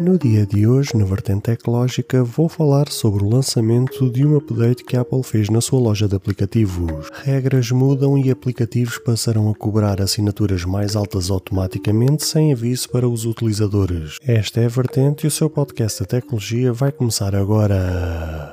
No dia de hoje, na vertente tecnológica, vou falar sobre o lançamento de um update que a Apple fez na sua loja de aplicativos. Regras mudam e aplicativos passarão a cobrar assinaturas mais altas automaticamente sem aviso para os utilizadores. Esta é a vertente e o seu podcast de tecnologia vai começar agora.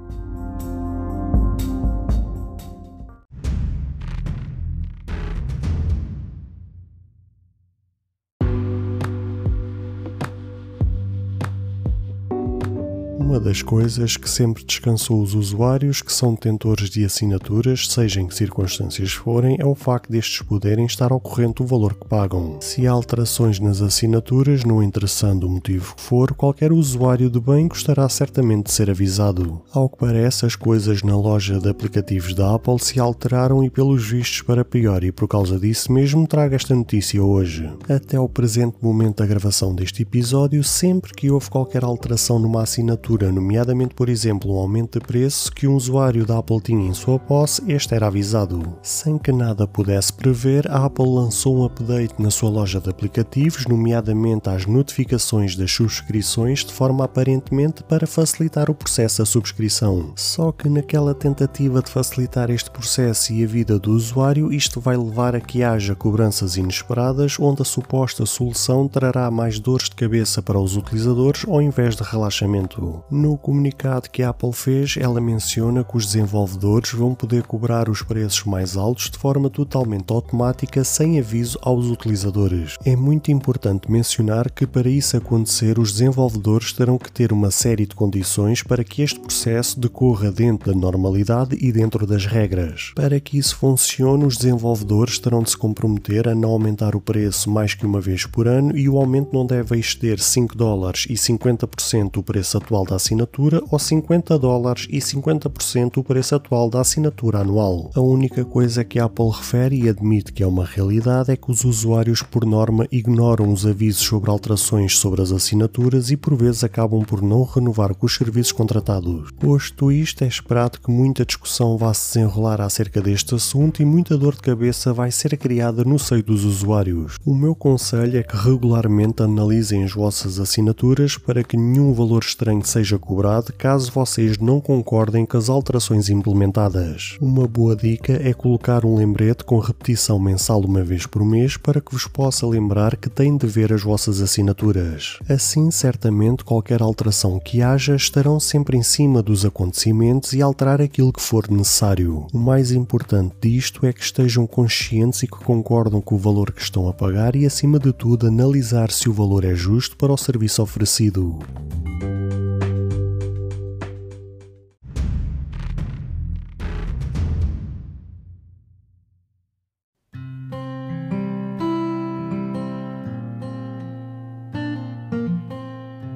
Uma das coisas que sempre descansou os usuários que são detentores de assinaturas, seja em que circunstâncias forem, é o facto destes poderem estar ao corrente do valor que pagam. Se há alterações nas assinaturas, não interessando o motivo que for, qualquer usuário de bem gostará certamente de ser avisado. Ao que parece, as coisas na loja de aplicativos da Apple se alteraram e pelos vistos para pior e por causa disso mesmo trago esta notícia hoje. Até o presente momento da gravação deste episódio, sempre que houve qualquer alteração numa assinatura nomeadamente, por exemplo, um aumento de preço que um usuário da Apple tinha em sua posse, este era avisado. Sem que nada pudesse prever, a Apple lançou um update na sua loja de aplicativos, nomeadamente às notificações das subscrições, de forma aparentemente para facilitar o processo da subscrição. Só que naquela tentativa de facilitar este processo e a vida do usuário, isto vai levar a que haja cobranças inesperadas, onde a suposta solução trará mais dores de cabeça para os utilizadores ao invés de relaxamento. No comunicado que a Apple fez, ela menciona que os desenvolvedores vão poder cobrar os preços mais altos de forma totalmente automática sem aviso aos utilizadores. É muito importante mencionar que para isso acontecer, os desenvolvedores terão que ter uma série de condições para que este processo decorra dentro da normalidade e dentro das regras. Para que isso funcione, os desenvolvedores terão de se comprometer a não aumentar o preço mais que uma vez por ano e o aumento não deve exceder 5 dólares e 50% do preço atual da assinatura ou 50 dólares e 50% o preço atual da assinatura anual. A única coisa que a Apple refere e admite que é uma realidade é que os usuários, por norma, ignoram os avisos sobre alterações sobre as assinaturas e por vezes acabam por não renovar com os serviços contratados. Posto isto, é esperado que muita discussão vá se desenrolar acerca deste assunto e muita dor de cabeça vai ser criada no seio dos usuários. O meu conselho é que regularmente analisem as vossas assinaturas para que nenhum valor estranho seja seja cobrado caso vocês não concordem com as alterações implementadas. Uma boa dica é colocar um lembrete com repetição mensal uma vez por mês para que vos possa lembrar que têm de ver as vossas assinaturas. Assim, certamente, qualquer alteração que haja estarão sempre em cima dos acontecimentos e alterar aquilo que for necessário. O mais importante disto é que estejam conscientes e que concordam com o valor que estão a pagar e, acima de tudo, analisar se o valor é justo para o serviço oferecido.